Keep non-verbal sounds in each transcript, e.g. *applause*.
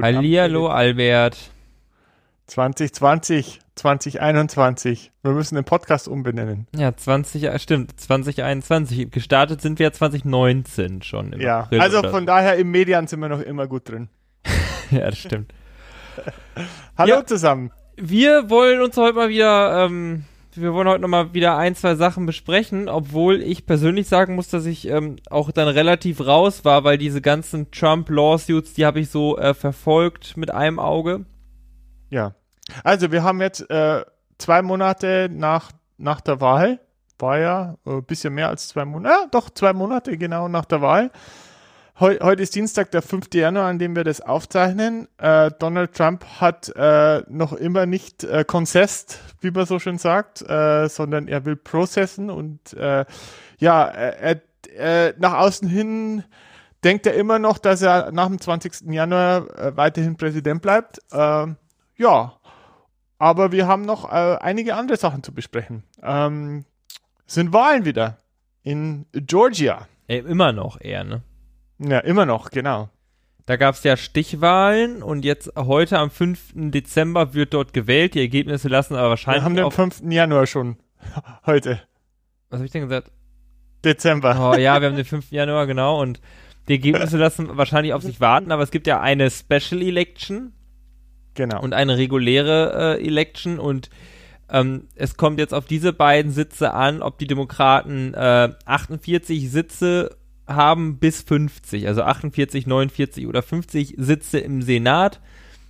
Guten Hallihallo, Albert. 2020, 2021. Wir müssen den Podcast umbenennen. Ja, 20, ja, stimmt, 2021. Gestartet sind wir ja 2019 schon. im Ja, April also von daher im Median sind wir noch immer gut drin. *laughs* Ja, das stimmt. *laughs* Hallo Ja. zusammen. Wir wollen uns heute mal wieder, ähm, wir wollen heute noch mal wieder ein, zwei Sachen besprechen, obwohl ich persönlich sagen muss, dass ich ähm, auch dann relativ raus war, weil diese ganzen Trump-Lawsuits, die habe ich so äh, verfolgt mit einem Auge. Ja. Also wir haben jetzt äh, zwei Monate nach, nach der Wahl, war ja ein äh, bisschen mehr als zwei Monate, ja, doch zwei Monate genau nach der Wahl. Heu, heute ist Dienstag, der 5. Januar, an dem wir das aufzeichnen. Äh, Donald Trump hat äh, noch immer nicht äh, concessed, wie man so schön sagt, äh, sondern er will processen und äh, ja, er, er, äh, nach außen hin denkt er immer noch, dass er nach dem 20. Januar äh, weiterhin Präsident bleibt. Ähm, ja, aber wir haben noch äh, einige andere Sachen zu besprechen. Ähm, sind Wahlen wieder in Georgia. Äh, immer noch eher, ne? Ja, immer noch, genau. Da gab es ja Stichwahlen und jetzt heute am 5. Dezember wird dort gewählt. Die Ergebnisse lassen aber Wir wahrscheinlich haben den auf, 5. Januar schon. *laughs* Heute. was habe ich denn gesagt? Dezember. Oh ja, wir haben den *laughs* 5. Januar, genau. Und die Ergebnisse lassen wahrscheinlich auf sich warten, aber es gibt ja eine Special Election Genau. und eine reguläre äh, Election und ähm, es kommt jetzt auf diese beiden Sitze an, ob die Demokraten äh, 48 Sitze haben bis 50, also 48, 49 oder 50 Sitze im Senat.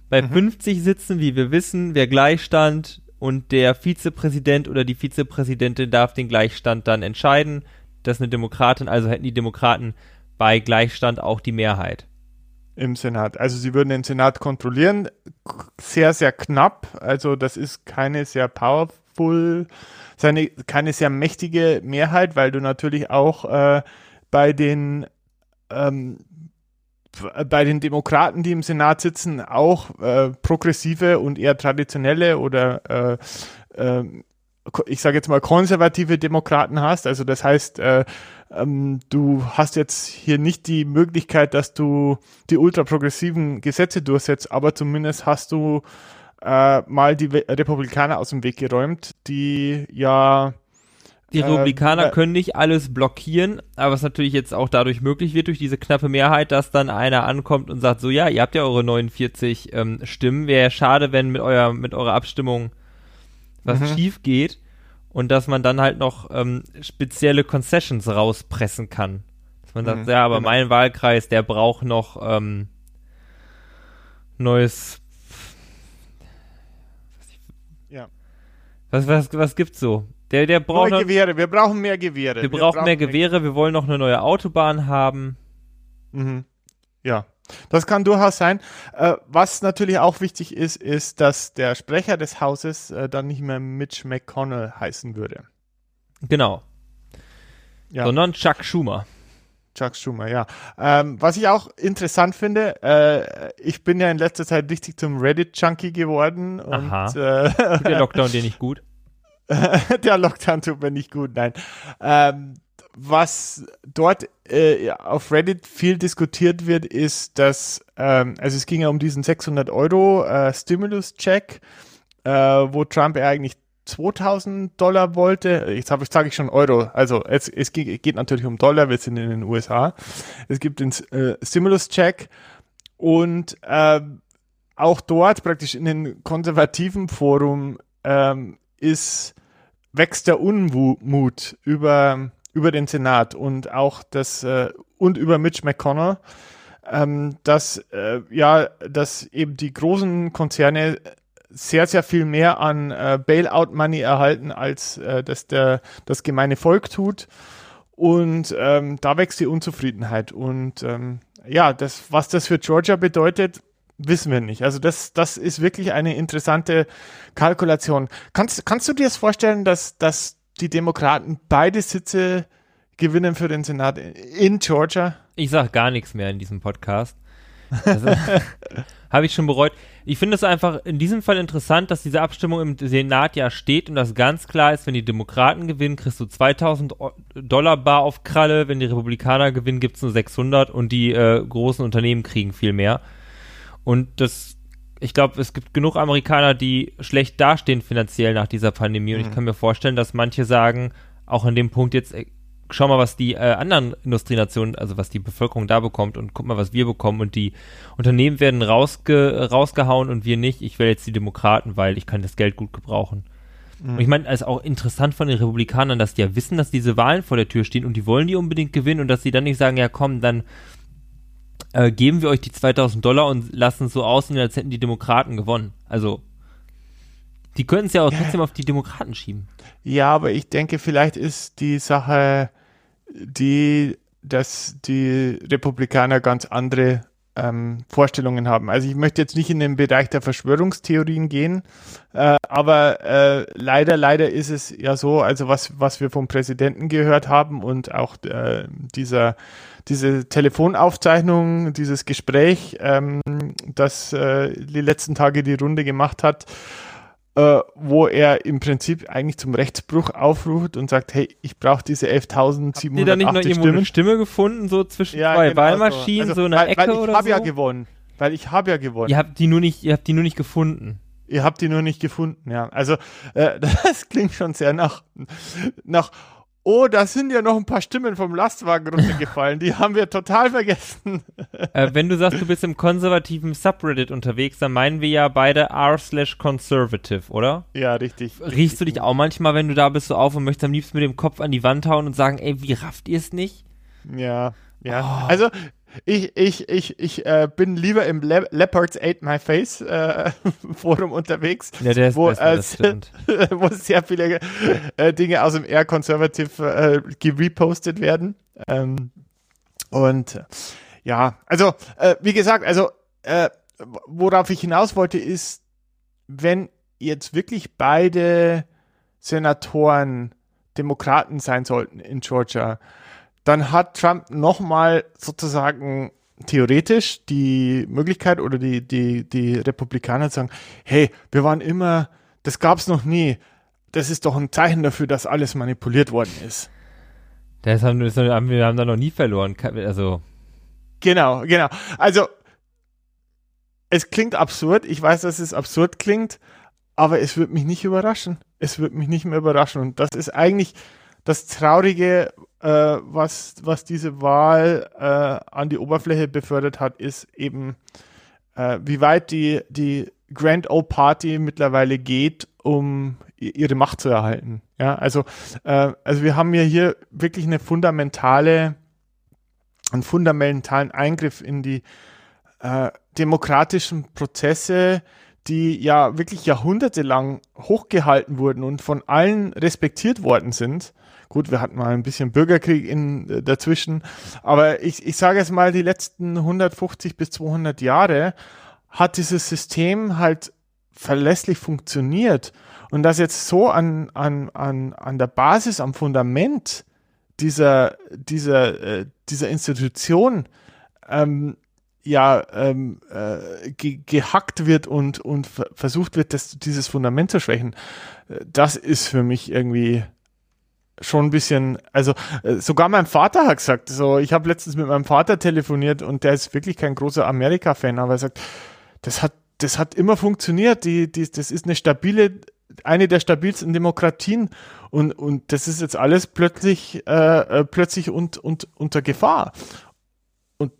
Bei Mhm. 50 Sitzen, wie wir wissen, wer Gleichstand und der Vizepräsident oder die Vizepräsidentin darf den Gleichstand dann entscheiden. Das ist eine Demokratin, also hätten die Demokraten bei Gleichstand auch die Mehrheit. Im Senat. Also sie würden den Senat kontrollieren. Sehr, sehr knapp. Also das ist keine sehr powerful, seine, keine sehr mächtige Mehrheit, weil du natürlich auch äh, bei den ähm, f- bei den Demokraten, die im Senat sitzen, auch äh, progressive und eher traditionelle oder äh, ko- ich sage jetzt mal konservative Demokraten hast. Also das heißt, äh, ähm, du hast jetzt hier nicht die Möglichkeit, dass du die ultraprogressiven Gesetze durchsetzt, aber zumindest hast du äh, mal die Republikaner aus dem Weg geräumt, die ja Die Ähm, Republikaner äh, können nicht alles blockieren, aber was natürlich jetzt auch dadurch möglich wird, durch diese knappe Mehrheit, dass dann einer ankommt und sagt, so ja, ihr habt ja eure 49 ähm, Stimmen, wäre ja schade, wenn mit, euer, mit eurer Abstimmung was Mhm. schief geht und dass man dann halt noch ähm, spezielle Concessions rauspressen kann. Dass man sagt, Mhm, ja, aber genau. mein Wahlkreis, der braucht noch ähm, neues Ja. Was, was, was gibt's so? Der, der braucht neue Gewehre. Wir brauchen mehr Gewehre. wir brauchen mehr Gewehre, wir wollen noch eine neue Autobahn haben. Mhm. Ja, das kann durchaus sein. Äh, was natürlich auch wichtig ist, ist, dass der Sprecher des Hauses äh, dann nicht mehr Mitch McConnell heißen würde. Genau. Ja. Sondern Chuck Schumer. Chuck Schumer, ja. Ähm, was ich auch interessant finde, äh, ich bin ja in letzter Zeit richtig zum Reddit-Junkie geworden und Aha. äh, Tut der Lockdown dir nicht gut? *laughs* der Lockdown tut mir nicht gut, nein. Ähm, was dort äh, auf Reddit viel diskutiert wird, ist, dass, ähm, also es ging ja um diesen 600 Euro äh, Stimulus-Check, äh, wo Trump ja eigentlich 2000 Dollar wollte. Jetzt habe ich, sage ich schon Euro. Also es, es geht, geht natürlich um Dollar, wir sind in den USA. Es gibt den äh, Stimulus-Check und ähm, auch dort praktisch in den konservativen Forum ähm, ist wächst der Unmut über über den Senat und auch das äh, und über Mitch McConnell, ähm, dass äh, ja, dass eben die großen Konzerne sehr sehr viel mehr an äh, Bailout Money erhalten als äh, dass der das gemeine Volk tut. Und ähm, da wächst die Unzufriedenheit. Und ähm, ja, das was das für Georgia bedeutet, wissen wir nicht. Also das, das ist wirklich eine interessante Kalkulation. Kannst, kannst du dir das vorstellen, dass, dass die Demokraten beide Sitze gewinnen für den Senat in Georgia? Ich sag gar nichts mehr in diesem Podcast. Also, *laughs* Habe ich schon bereut. Ich finde es einfach in diesem Fall interessant, dass diese Abstimmung im Senat ja steht und das ganz klar ist, wenn die Demokraten gewinnen, kriegst du 2000 O- Dollar bar auf Kralle, wenn die Republikaner gewinnen, gibt's nur 600 und die äh, großen Unternehmen kriegen viel mehr. Und das, ich glaube, es gibt genug Amerikaner, die schlecht dastehen finanziell nach dieser Pandemie. Und mhm. ich kann mir vorstellen, dass manche sagen, auch in dem Punkt jetzt, schau mal, was die äh, anderen Industrienationen, also was die Bevölkerung da bekommt und guck mal, was wir bekommen und die Unternehmen werden rausge rausgehauen und wir nicht. Ich wähle jetzt die Demokraten, weil ich kann das Geld gut gebrauchen. Mhm. Und ich meine, es ist auch interessant von den Republikanern, dass die ja wissen, dass diese Wahlen vor der Tür stehen und die wollen die unbedingt gewinnen und dass sie dann nicht sagen, ja komm, dann äh, geben wir euch die 2000 Dollar und lassen es so aussehen, als hätten die Demokraten gewonnen. Also die könnten es ja auch trotzdem auf die Demokraten schieben. Ja, aber ich denke, vielleicht ist die Sache die, dass die Republikaner ganz andere ähm, Vorstellungen haben. Also ich möchte jetzt nicht in den Bereich der Verschwörungstheorien gehen, äh, aber äh, leider, leider ist es ja so, also was, was wir vom Präsidenten gehört haben und auch äh, dieser diese Telefonaufzeichnung, dieses Gespräch, ähm, das äh, die letzten Tage die Runde gemacht hat, äh, wo er im Prinzip eigentlich zum Rechtsbruch aufruft und sagt, hey, ich brauche diese 11.780 Habt da nicht noch irgendwo eine Stimme gefunden, so zwischen ja, zwei genau Wahlmaschinen, so, also, so eine weil, Ecke weil oder ich hab so? ja gewonnen. Weil ich habe ja gewonnen. Ihr habt die nur nicht, ihr habt die nur nicht gefunden. Ihr habt die nur nicht gefunden, ja. Also äh, *laughs* das klingt schon sehr nach, nach Oh, da sind ja noch ein paar Stimmen vom Lastwagen runtergefallen. Die haben wir total vergessen. *laughs* Äh, wenn du sagst, du bist im konservativen Subreddit unterwegs, dann meinen wir ja beide r slash conservative, oder? Ja, richtig. Riechst richtig. du dich auch manchmal, wenn du da bist, so auf und möchtest am liebsten mit dem Kopf an die Wand hauen und sagen, ey, wie rafft ihr es nicht? Ja, ja. Oh. Also ich, ich, ich, ich äh, bin lieber im Le Leopards Ate My Face äh, *laughs* Forum unterwegs, ja, der ist wo, besser, äh, *laughs* wo sehr viele äh, Dinge aus dem Air Conservative äh, gerepostet werden. Ähm, und ja, also äh, wie gesagt, also äh, worauf ich hinaus wollte, ist, wenn jetzt wirklich beide Senatoren Demokraten sein sollten in Georgia, dann hat Trump nochmal sozusagen theoretisch die Möglichkeit oder die, die, die Republikaner sagen, hey, wir waren immer, das gab es noch nie. Das ist doch ein Zeichen dafür, dass alles manipuliert worden ist. Das haben, das haben wir haben da noch nie verloren. Also. Genau, genau. Also, es klingt absurd. Ich weiß, dass es absurd klingt, aber es wird mich nicht überraschen. Es wird mich nicht mehr überraschen. Und das ist eigentlich das Traurige, äh, was, was diese Wahl äh, an die Oberfläche befördert hat, ist eben, äh, wie weit die, die Grand Old Party mittlerweile geht, um ihre Macht zu erhalten. Ja, also, äh, also wir haben ja hier wirklich eine fundamentale, einen fundamentalen Eingriff in die äh, demokratischen Prozesse, die ja wirklich jahrhundertelang hochgehalten wurden und von allen respektiert worden sind. Gut, wir hatten mal ein bisschen Bürgerkrieg in, äh, dazwischen, aber ich, ich sage jetzt mal, die letzten 150 bis 200 Jahre hat dieses System halt verlässlich funktioniert. Und das jetzt so an, an, an, an der Basis, am Fundament dieser, dieser, äh, dieser Institution ähm, ja ähm, äh, ge gehackt wird und, und versucht wird, das, dieses Fundament zu schwächen, äh, das ist für mich irgendwie schon ein bisschen, also äh, sogar mein Vater hat gesagt, so ich habe letztens mit meinem Vater telefoniert und der ist wirklich kein großer Amerika-Fan, aber er sagt, das hat, das hat immer funktioniert, die, die, das ist eine stabile, eine der stabilsten Demokratien und, und das ist jetzt alles plötzlich, äh, äh plötzlich und, und unter Gefahr. Und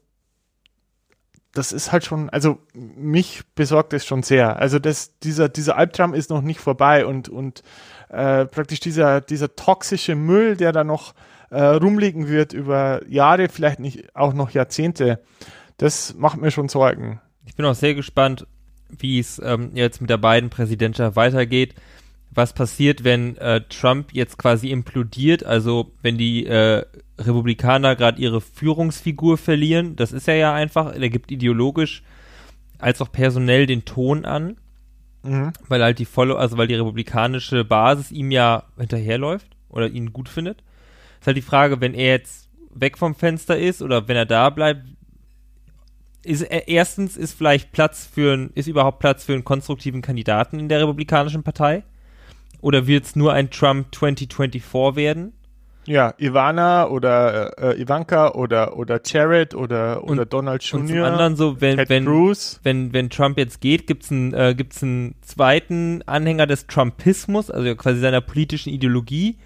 das ist halt schon, also mich besorgt es schon sehr. Also das, dieser, dieser Albtraum ist noch nicht vorbei und, und äh, praktisch dieser, dieser toxische Müll, der da noch äh, rumliegen wird über Jahre, vielleicht nicht auch noch Jahrzehnte, das macht mir schon Sorgen. Ich bin auch sehr gespannt, wie es ähm, jetzt mit der beiden Präsidentschaft weitergeht. Was passiert, wenn äh, Trump jetzt quasi implodiert, also wenn die äh, Republikaner gerade ihre Führungsfigur verlieren, das ist er ja einfach, er gibt ideologisch als auch personell den Ton an. Mhm. Weil halt die Follow, also weil die republikanische Basis ihm ja hinterherläuft oder ihn gut findet. Ist halt die Frage, wenn er jetzt weg vom Fenster ist oder wenn er da bleibt, ist er, erstens ist vielleicht Platz für ein, ist überhaupt Platz für einen konstruktiven Kandidaten in der Republikanischen Partei? Oder wird es nur ein Trump 2024 werden? Ja, Ivana oder äh, Ivanka oder oder Jared oder oder Und- Donald Jr. Und zum anderen so, wenn, Ted wenn, Cruz. wenn, wenn Trump jetzt geht, gibt's einen, äh, gibt's einen zweiten Anhänger des Trumpismus, also quasi seiner politischen Ideologie.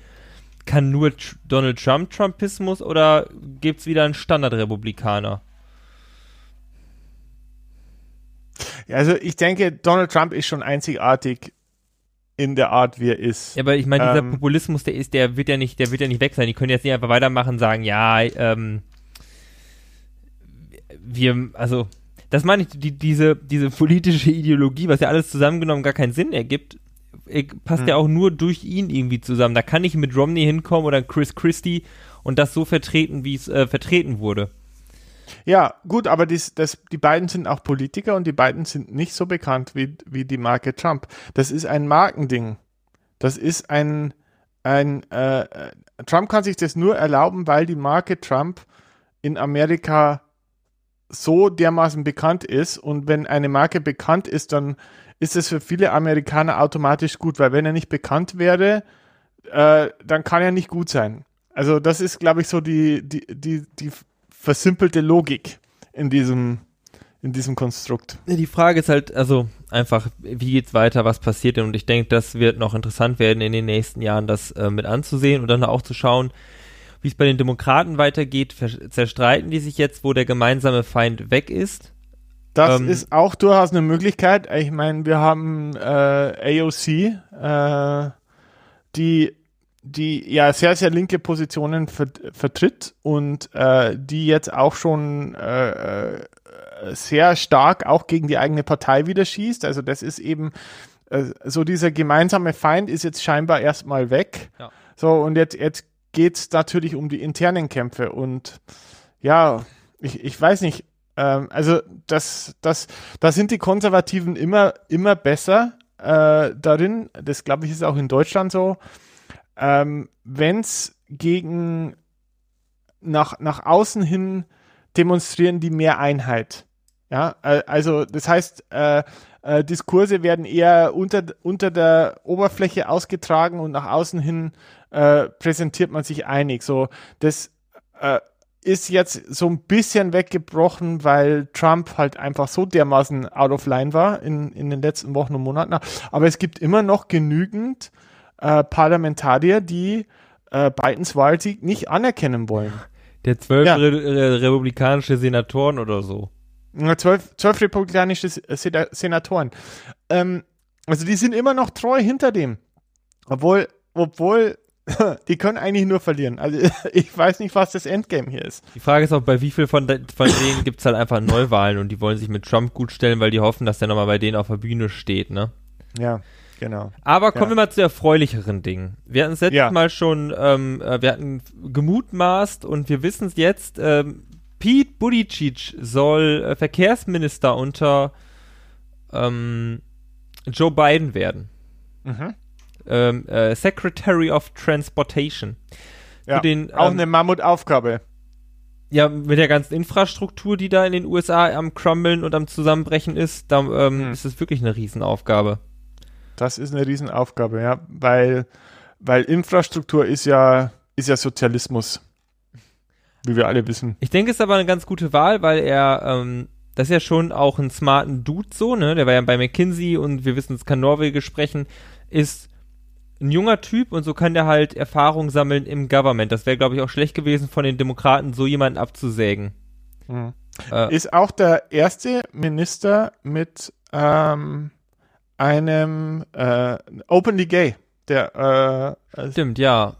Kann nur Tr- Donald Trump Trumpismus oder gibt's wieder einen Standardrepublikaner? Ja, also ich denke, Donald Trump ist schon einzigartig in der Art, wie er ist. Ja, aber ich meine, dieser Ähm. Populismus, der ist, der wird ja nicht, der wird ja nicht weg sein. Die können jetzt nicht einfach weitermachen und sagen, ja, ähm, wir, also, das meine ich, die, diese, diese politische Ideologie, was ja alles zusammengenommen gar keinen Sinn ergibt, äh, passt Hm. ja auch nur durch ihn irgendwie zusammen. Da kann ich mit Romney hinkommen oder Chris Christie und das so vertreten, wie es äh, vertreten wurde. Ja, gut, aber dies, das, die beiden sind auch Politiker und die beiden sind nicht so bekannt wie, wie die Marke Trump. Das ist ein Markending. Das ist ein, ein äh, Trump kann sich das nur erlauben, weil die Marke Trump in Amerika so dermaßen bekannt ist und wenn eine Marke bekannt ist, dann ist es für viele Amerikaner automatisch gut, weil wenn er nicht bekannt wäre, äh, dann kann er nicht gut sein. Also das ist, glaube ich, so die, die, die, die versimpelte Logik in diesem, in diesem Konstrukt. Die Frage ist halt, also einfach, wie geht's weiter, was passiert denn? Und ich denke, das wird noch interessant werden in den nächsten Jahren, das äh, mit anzusehen und dann auch zu schauen, wie es bei den Demokraten weitergeht. Zerstreiten die sich jetzt, wo der gemeinsame Feind weg ist? Das Ähm, ist auch durchaus eine Möglichkeit. Ich meine, wir haben äh, AOC, äh, die, die ja sehr, sehr linke Positionen ver vertritt und äh, die jetzt auch schon äh, äh, sehr stark auch gegen die eigene Partei wieder schießt. Also das ist eben äh, so dieser gemeinsame Feind ist jetzt scheinbar erstmal weg. Ja. So, und jetzt, jetzt geht es natürlich um die internen Kämpfe und ja, ich, ich weiß nicht, ähm, also das, das, da sind die Konservativen immer, immer besser äh, darin, das glaube ich ist auch in Deutschland so, ähm, wenn es gegen nach, nach außen hin demonstrieren die mehr Einheit. Ja, äh, also das heißt, äh, äh, Diskurse werden eher unter, unter der Oberfläche ausgetragen und nach außen hin äh, präsentiert man sich einig. So, das äh, ist jetzt so ein bisschen weggebrochen, weil Trump halt einfach so dermaßen out of line war in, in den letzten Wochen und Monaten. Aber es gibt immer noch genügend äh, Parlamentarier, die äh, Bidens Wahlsieg nicht anerkennen wollen. Der zwölf Ja. re re republikanische Senatoren oder so. Zwölf, zwölf republikanische Sena- Senatoren. Ähm, also die sind immer noch treu hinter dem. Obwohl, obwohl, *laughs* die können eigentlich nur verlieren. Also *laughs* ich weiß nicht, was das Endgame hier ist. Die Frage ist auch, bei wie viel von, de von denen gibt's halt einfach Neuwahlen und die wollen sich mit Trump gut stellen, weil die hoffen, dass der nochmal bei denen auf der Bühne steht, ne? Ja, genau. Aber kommen Ja. wir mal zu erfreulicheren Dingen. Wir hatten es letztes Ja. Mal schon, ähm, äh, wir hatten gemutmaßt und wir wissen es jetzt, ähm, Pete Buttigieg soll äh, Verkehrsminister unter ähm, Joe Biden werden. Mhm. Ähm, äh, Secretary of Transportation. Ja, den, auch ähm, eine Mammutaufgabe. Ja, mit der ganzen Infrastruktur, die da in den USA am Crumblen und am Zusammenbrechen ist, da Hm. ist es wirklich eine Riesenaufgabe. Das ist eine Riesenaufgabe, ja, weil, weil Infrastruktur ist ja, ist ja Sozialismus. Wie wir alle wissen. Ich denke, es ist aber eine ganz gute Wahl, weil er, ähm, das ist ja schon auch ein smarten Dude so, ne? Der war ja bei McKinsey und wir wissen, es kann Norwegisch sprechen, ist ein junger Typ und so kann der halt Erfahrung sammeln im Government. Das wäre, glaube ich, auch schlecht gewesen von den Demokraten, so jemanden abzusägen. Mhm. Äh, Ist auch der erste Minister mit ähm, einem äh, openly gay. Der, äh, stimmt, ja.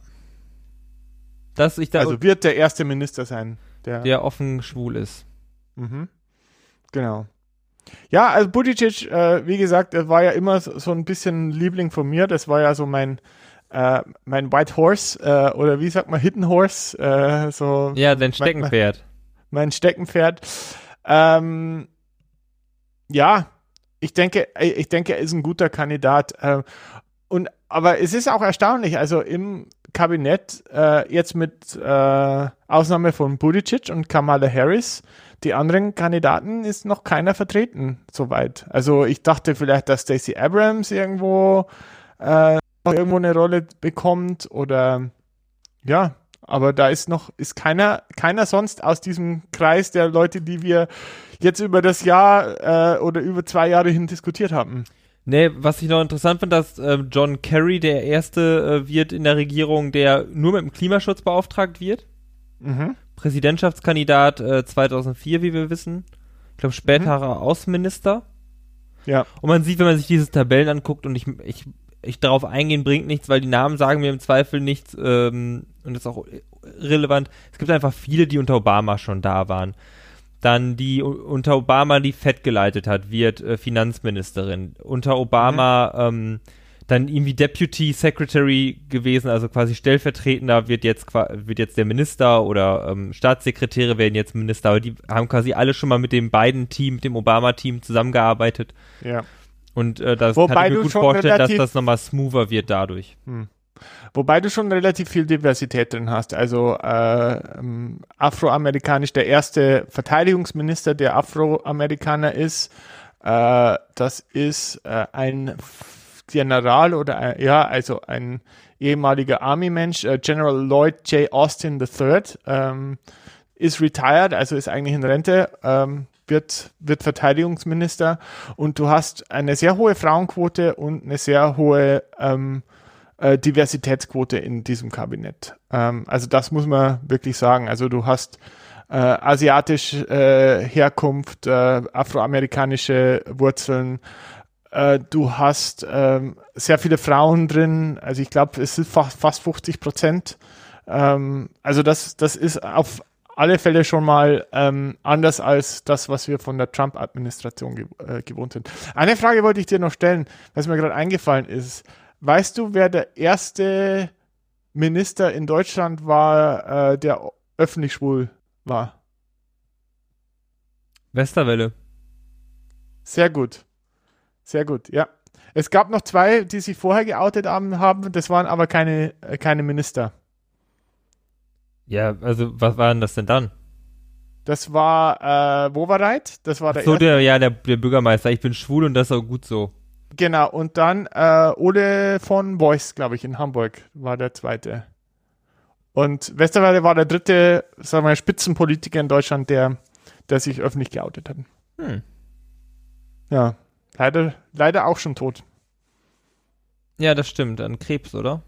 Dass ich da, also wird der erste Minister sein. Der, der offen schwul ist. Mhm. Genau. Ja, also Buttigieg, äh, wie gesagt, er war ja immer so, so ein bisschen Liebling von mir. Das war ja so mein, äh, mein White Horse äh, oder wie sagt man, Hidden Horse. Äh, so Ja, dein Steckenpferd. mein Steckenpferd. Ähm, ja, ich denke, ich denke, er ist ein guter Kandidat. Ähm, und aber es ist auch erstaunlich, also im Kabinett äh, jetzt mit äh, Ausnahme von Buttigieg und Kamala Harris, die anderen Kandidaten ist noch keiner vertreten soweit. Also ich dachte vielleicht, dass Stacey Abrams irgendwo äh, irgendwo eine Rolle bekommt oder ja, Aber da ist noch, ist keiner, keiner sonst aus diesem Kreis der Leute, die wir jetzt über das Jahr äh, oder über zwei Jahre hin diskutiert haben. Nee, was ich noch interessant finde, dass äh, John Kerry der erste äh, wird in der Regierung, der nur mit dem Klimaschutz beauftragt wird. Mhm. Präsidentschaftskandidat äh, 2004, wie wir wissen. Ich glaube, späterer mhm. Außenminister. Ja. Und man sieht, wenn man sich diese Tabellen anguckt und ich, ich, ich darauf eingehen bringt nichts, weil die Namen sagen mir im Zweifel nichts ähm, und ist auch relevant. Es gibt einfach viele, die unter Obama schon da waren. Dann die unter Obama die FED geleitet hat, wird äh, Finanzministerin. Unter Obama mhm. ähm, dann irgendwie Deputy Secretary gewesen, also quasi stellvertretender wird jetzt wird jetzt der Minister oder ähm, Staatssekretäre werden jetzt Minister, aber die haben quasi alle schon mal mit dem beiden Team, mit dem Obama-Team zusammengearbeitet. Ja. Und äh, das Wobei kann ich mir gut vorstellen, dass das nochmal smoother wird dadurch. Hm. Wobei du schon relativ viel Diversität drin hast. Also äh, ähm, afroamerikanisch, der erste Verteidigungsminister, der Afroamerikaner ist, äh, das ist äh, ein General oder ein, ja, also ein ehemaliger Army-Mensch, äh, General Lloyd J. Austin III, ähm, ist retired, also ist eigentlich in Rente, ähm, wird, wird Verteidigungsminister und du hast eine sehr hohe Frauenquote und eine sehr hohe ähm, äh, Diversitätsquote in diesem Kabinett. Ähm, also das muss man wirklich sagen. Also du hast äh, asiatisch äh, Herkunft, äh, afroamerikanische Wurzeln, äh, du hast ähm, sehr viele Frauen drin, also ich glaube, es sind fast, fast 50 Prozent. Ähm, also das, das ist auf alle Fälle schon mal ähm, anders als das, was wir von der Trump-Administration ge äh, gewohnt sind. Eine Frage wollte ich dir noch stellen, was mir gerade eingefallen ist. Weißt du, wer der erste Minister in Deutschland war, äh, der öffentlich schwul war? Westerwelle. Sehr gut. Sehr gut, ja. Es gab noch zwei, die sich vorher geoutet haben, das waren aber keine, äh, keine Minister. Ja, also was waren das denn dann? Das war äh, Wowereit, das war der Ach so, der, ja, der, der Bürgermeister, ich bin schwul und das ist auch gut so. Genau, und dann äh, Ole von Beuys, glaube ich, in Hamburg war der zweite. Und Westerwelle war der dritte, sagen wir, Spitzenpolitiker in Deutschland, der, der sich öffentlich geoutet hat. Hm. Ja, leider, leider auch schon tot. Ja, das stimmt, an Krebs, oder?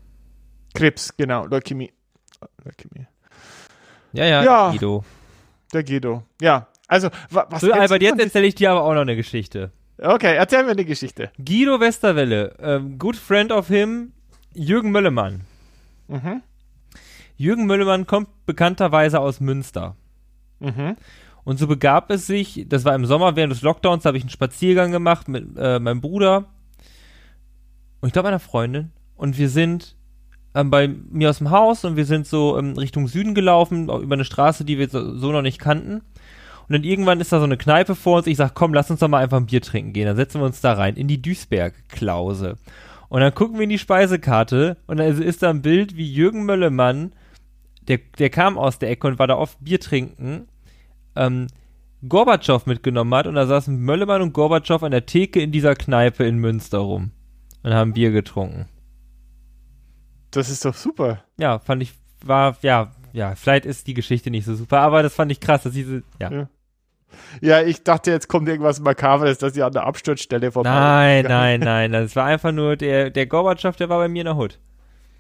Krebs, genau, Leukämie. Leukämie. Ja, ja, ja, Guido. Der Guido, ja. Also, wa was. So, Albert, jetzt erzähle ich dir aber auch noch eine Geschichte. Okay, erzähl mir eine Geschichte. Guido Westerwelle, ähm, good friend of him, Jürgen Möllemann. Mhm. Jürgen Möllemann kommt bekannterweise aus Münster. Mhm. Und so begab es sich, das war im Sommer während des Lockdowns, da habe ich einen Spaziergang gemacht mit äh, meinem Bruder und ich glaube meiner Freundin. Und wir sind ähm, bei mir aus dem Haus und wir sind so ähm, Richtung Süden gelaufen, über eine Straße, die wir so, so noch nicht kannten. Und dann irgendwann ist da so eine Kneipe vor uns. Ich sag, komm, lass uns doch mal einfach ein Bier trinken gehen. Dann setzen wir uns da rein in die Duisberg-Klause. Und dann gucken wir in die Speisekarte und dann ist da ein Bild, wie Jürgen Möllemann, der, der kam aus der Ecke und war da oft Bier trinken, ähm, Gorbatschow mitgenommen hat und da saßen Möllemann und Gorbatschow an der Theke in dieser Kneipe in Münster rum und haben Bier getrunken. Das ist doch super. Ja, fand ich, war, ja, ja, vielleicht ist die Geschichte nicht so super, aber das fand ich krass, dass diese, ja. ja. Ja, ich dachte, jetzt kommt irgendwas Makaberes, dass sie an der Absturzstelle vorbei Nein, *laughs* nein, nein. Das war einfach nur der, der Gorbatschow, der war bei mir in der Hut.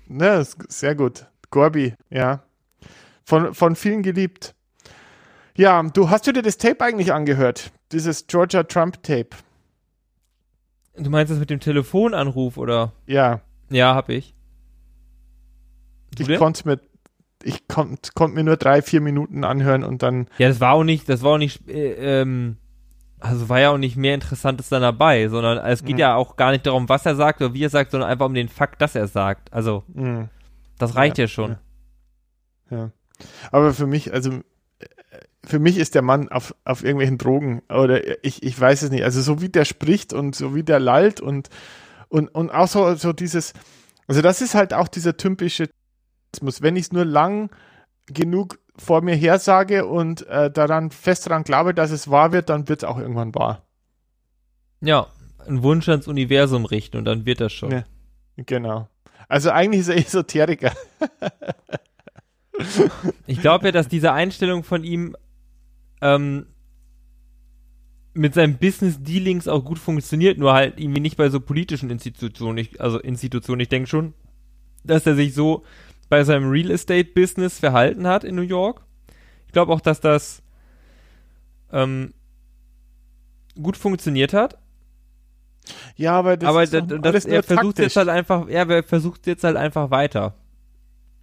Ne, sehr gut. Gorbi, ja. Von, von vielen geliebt. Ja, du hast du dir das Tape eigentlich angehört? Dieses Georgia Trump Tape. Du meinst das mit dem Telefonanruf, oder? Ja. Ja, hab ich. Du ich konnte mir ich konnte konnt mir nur drei, vier Minuten anhören und dann. Ja, das war auch nicht, das war auch nicht, äh, ähm, also war ja auch nicht mehr Interessantes dann dabei, sondern es geht mhm. ja auch gar nicht darum, was er sagt oder wie er sagt, sondern einfach um den Fakt, dass er sagt. Also, mhm. das reicht ja, ja schon. Ja. ja. Aber für mich, also, für mich ist der Mann auf, auf irgendwelchen Drogen oder ich, ich weiß es nicht. Also, so wie der spricht und so wie der lallt und, und, und auch so, so dieses, also, das ist halt auch dieser typische wenn ich es nur lang genug vor mir her sage und äh, daran fest daran glaube, dass es wahr wird, dann wird es auch irgendwann wahr. Ja, einen Wunsch ans Universum richten und dann wird das schon. Ja, genau. Also eigentlich ist er *laughs* Esoteriker. Ich glaube ja, dass diese Einstellung von ihm ähm, mit seinen Business-Dealings auch gut funktioniert, nur halt irgendwie nicht bei so politischen Institutionen. Ich, also Institutionen, ich denke schon, dass er sich so bei seinem Real Estate-Business verhalten hat in New York. Ich glaube auch, dass das ähm, gut funktioniert hat. Ja, aber das aber ist doch das, er versucht taktisch. jetzt halt einfach, ja, er versucht jetzt halt einfach weiter.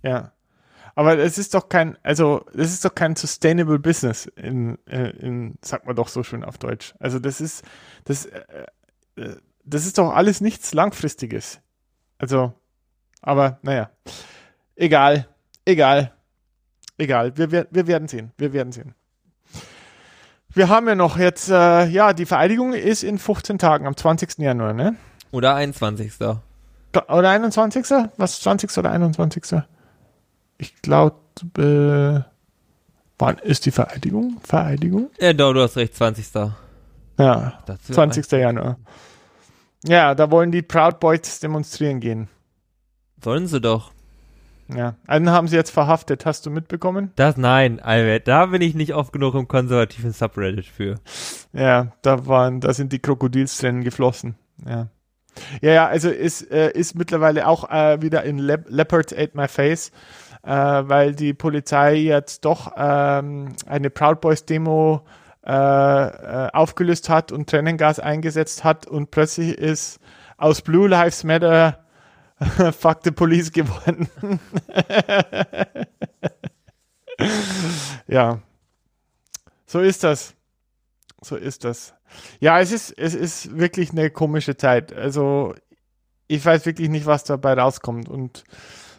Ja. Aber es ist doch kein, also das ist doch kein sustainable business in, äh, in sagt man doch so schön auf Deutsch. Also das ist, das, äh, äh, das ist doch alles nichts Langfristiges. Also, aber naja, egal, egal, egal. Wir, wer- wir werden sehen, wir werden sehen. Wir haben ja noch jetzt, äh, ja, die Vereidigung ist in 15 Tagen, am 20. Januar, ne? Oder 21. Oder 21. Was, 20. oder 21.? Ich glaube, äh, wann ist die Vereidigung? Vereidigung? Ja, doch, du hast recht, 20. Ja, Das wird 20. Januar. Ja, da wollen die Proud Boys demonstrieren gehen. Sollen sie doch. Ja, einen haben sie jetzt verhaftet, hast du mitbekommen? Das, nein, Albert, da bin ich nicht oft genug im konservativen Subreddit für. Ja, da waren, da sind die Krokodilstränen geflossen. Ja. Ja, ja, also ist, äh, ist mittlerweile auch äh, wieder in Le Leopards Ate My Face, äh, weil die Polizei jetzt doch ähm, eine Proud Boys Demo äh, äh, aufgelöst hat und Tränengas eingesetzt hat und plötzlich ist aus Blue Lives Matter *laughs* Fuck the Police geworden. ja. So ist das. So ist das. Ja, es ist, es ist wirklich eine komische Zeit. Also, ich weiß wirklich nicht, was dabei rauskommt. Und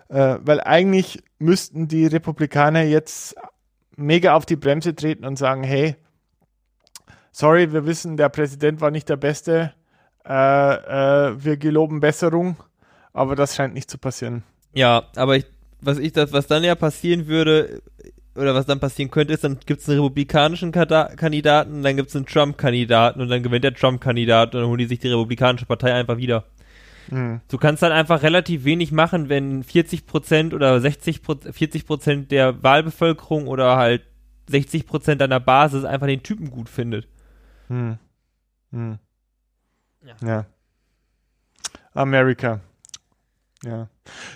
äh, weil eigentlich müssten die Republikaner jetzt mega auf die Bremse treten und sagen, hey, sorry, wir wissen, der Präsident war nicht der Beste. Äh, äh, wir geloben Besserung, aber das scheint nicht zu passieren. Ja, aber ich, was ich das, was dann ja passieren würde, oder was dann passieren könnte, ist, dann gibt es einen republikanischen Kada Kandidaten, dann gibt es einen Trump-Kandidaten und dann gewinnt der Trump-Kandidat und dann holen die sich die republikanische Partei einfach wieder. Hm. Du kannst dann einfach relativ wenig machen, wenn 40% oder 60 40% der Wahlbevölkerung oder halt 60% deiner Basis einfach den Typen gut findet. Hm. Hm. Ja. ja. Amerika. Ja.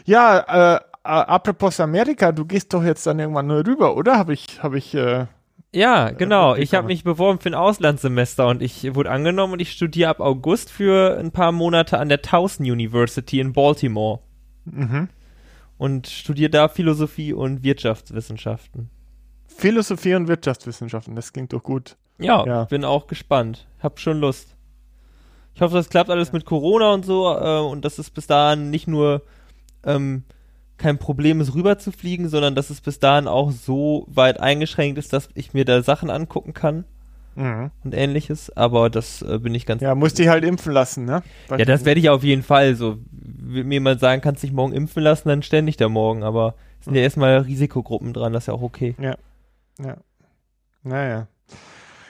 Ja, äh, äh, apropos Amerika, du gehst doch jetzt dann irgendwann nur rüber, oder? Habe ich, habe ich, äh, Ja, genau. okay, Ich habe mich beworben für ein Auslandssemester und ich wurde angenommen und ich studiere ab August für ein paar Monate an der Towson University in Baltimore mhm. und studiere da Philosophie und Wirtschaftswissenschaften. Philosophie und Wirtschaftswissenschaften, das klingt doch gut. Ja, Ja. bin auch gespannt. Hab schon Lust. Ich hoffe, das klappt alles mit Corona und so äh, und dass es bis dahin nicht nur ähm, kein Problem ist, rüber zu fliegen, sondern dass es bis dahin auch so weit eingeschränkt ist, dass ich mir da Sachen angucken kann Mhm. und ähnliches. Aber das äh, bin ich ganz Ja, musst dich halt impfen lassen, ne? Ja, das werde ich auf jeden Fall. So, wenn mir jemand sagen, kannst dich morgen impfen lassen, dann ständig da morgen. Aber es sind ja erstmal Risikogruppen dran, das ist ja auch okay. Ja. Naja.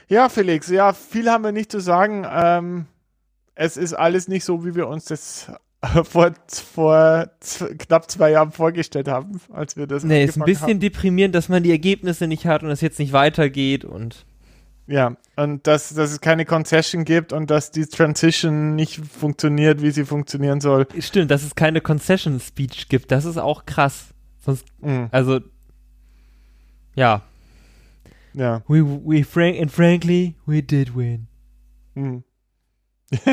Ja, Felix, ja, viel haben wir nicht zu sagen. Ähm, es ist alles nicht so, wie wir uns das *laughs* vor, vor knapp zwei Jahren vorgestellt haben, als wir das Nee, ist ein bisschen haben. deprimierend, dass man die Ergebnisse nicht hat und es jetzt nicht weitergeht und Ja, und dass, dass es keine Concession gibt und dass die Transition nicht funktioniert, wie sie funktionieren soll. stimmt, dass es keine Concession Speech gibt, das ist auch krass. Sonst, Mhm. also, ja. Ja. We, we frank, and frankly, we did win. Mhm. *laughs*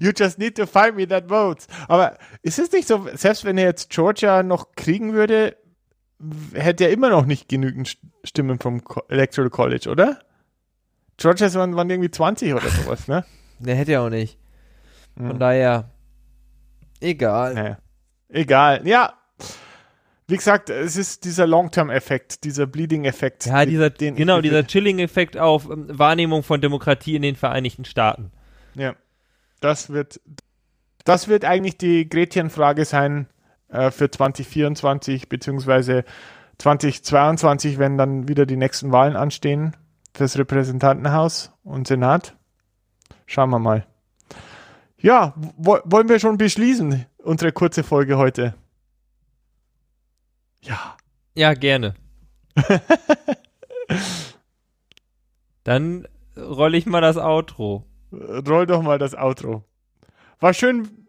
You just need to find me that votes. Aber ist es nicht so, selbst wenn er jetzt Georgia noch kriegen würde, hätte er immer noch nicht genügend St- Stimmen vom Electoral College, oder? Georgia waren, waren irgendwie 20 oder sowas, ne? *laughs* Der hätte ja auch nicht. Von Mhm. daher, egal. Naja. Egal. Ja. Wie gesagt, es ist dieser Long-Term-Effekt, dieser Bleeding-Effekt. Ja, dieser, den genau, dieser Chilling-Effekt auf ähm, Wahrnehmung von Demokratie in den Vereinigten Staaten. Ja, das wird, das wird eigentlich die Gretchenfrage sein äh, für 2024 beziehungsweise 2022, wenn dann wieder die nächsten Wahlen anstehen fürs Repräsentantenhaus und Senat. Schauen wir mal. Ja, wo, wollen wir schon beschließen, unsere kurze Folge heute? Ja. Ja, gerne. *laughs* Dann rolle ich mal das Outro. Roll doch mal das Outro. War schön.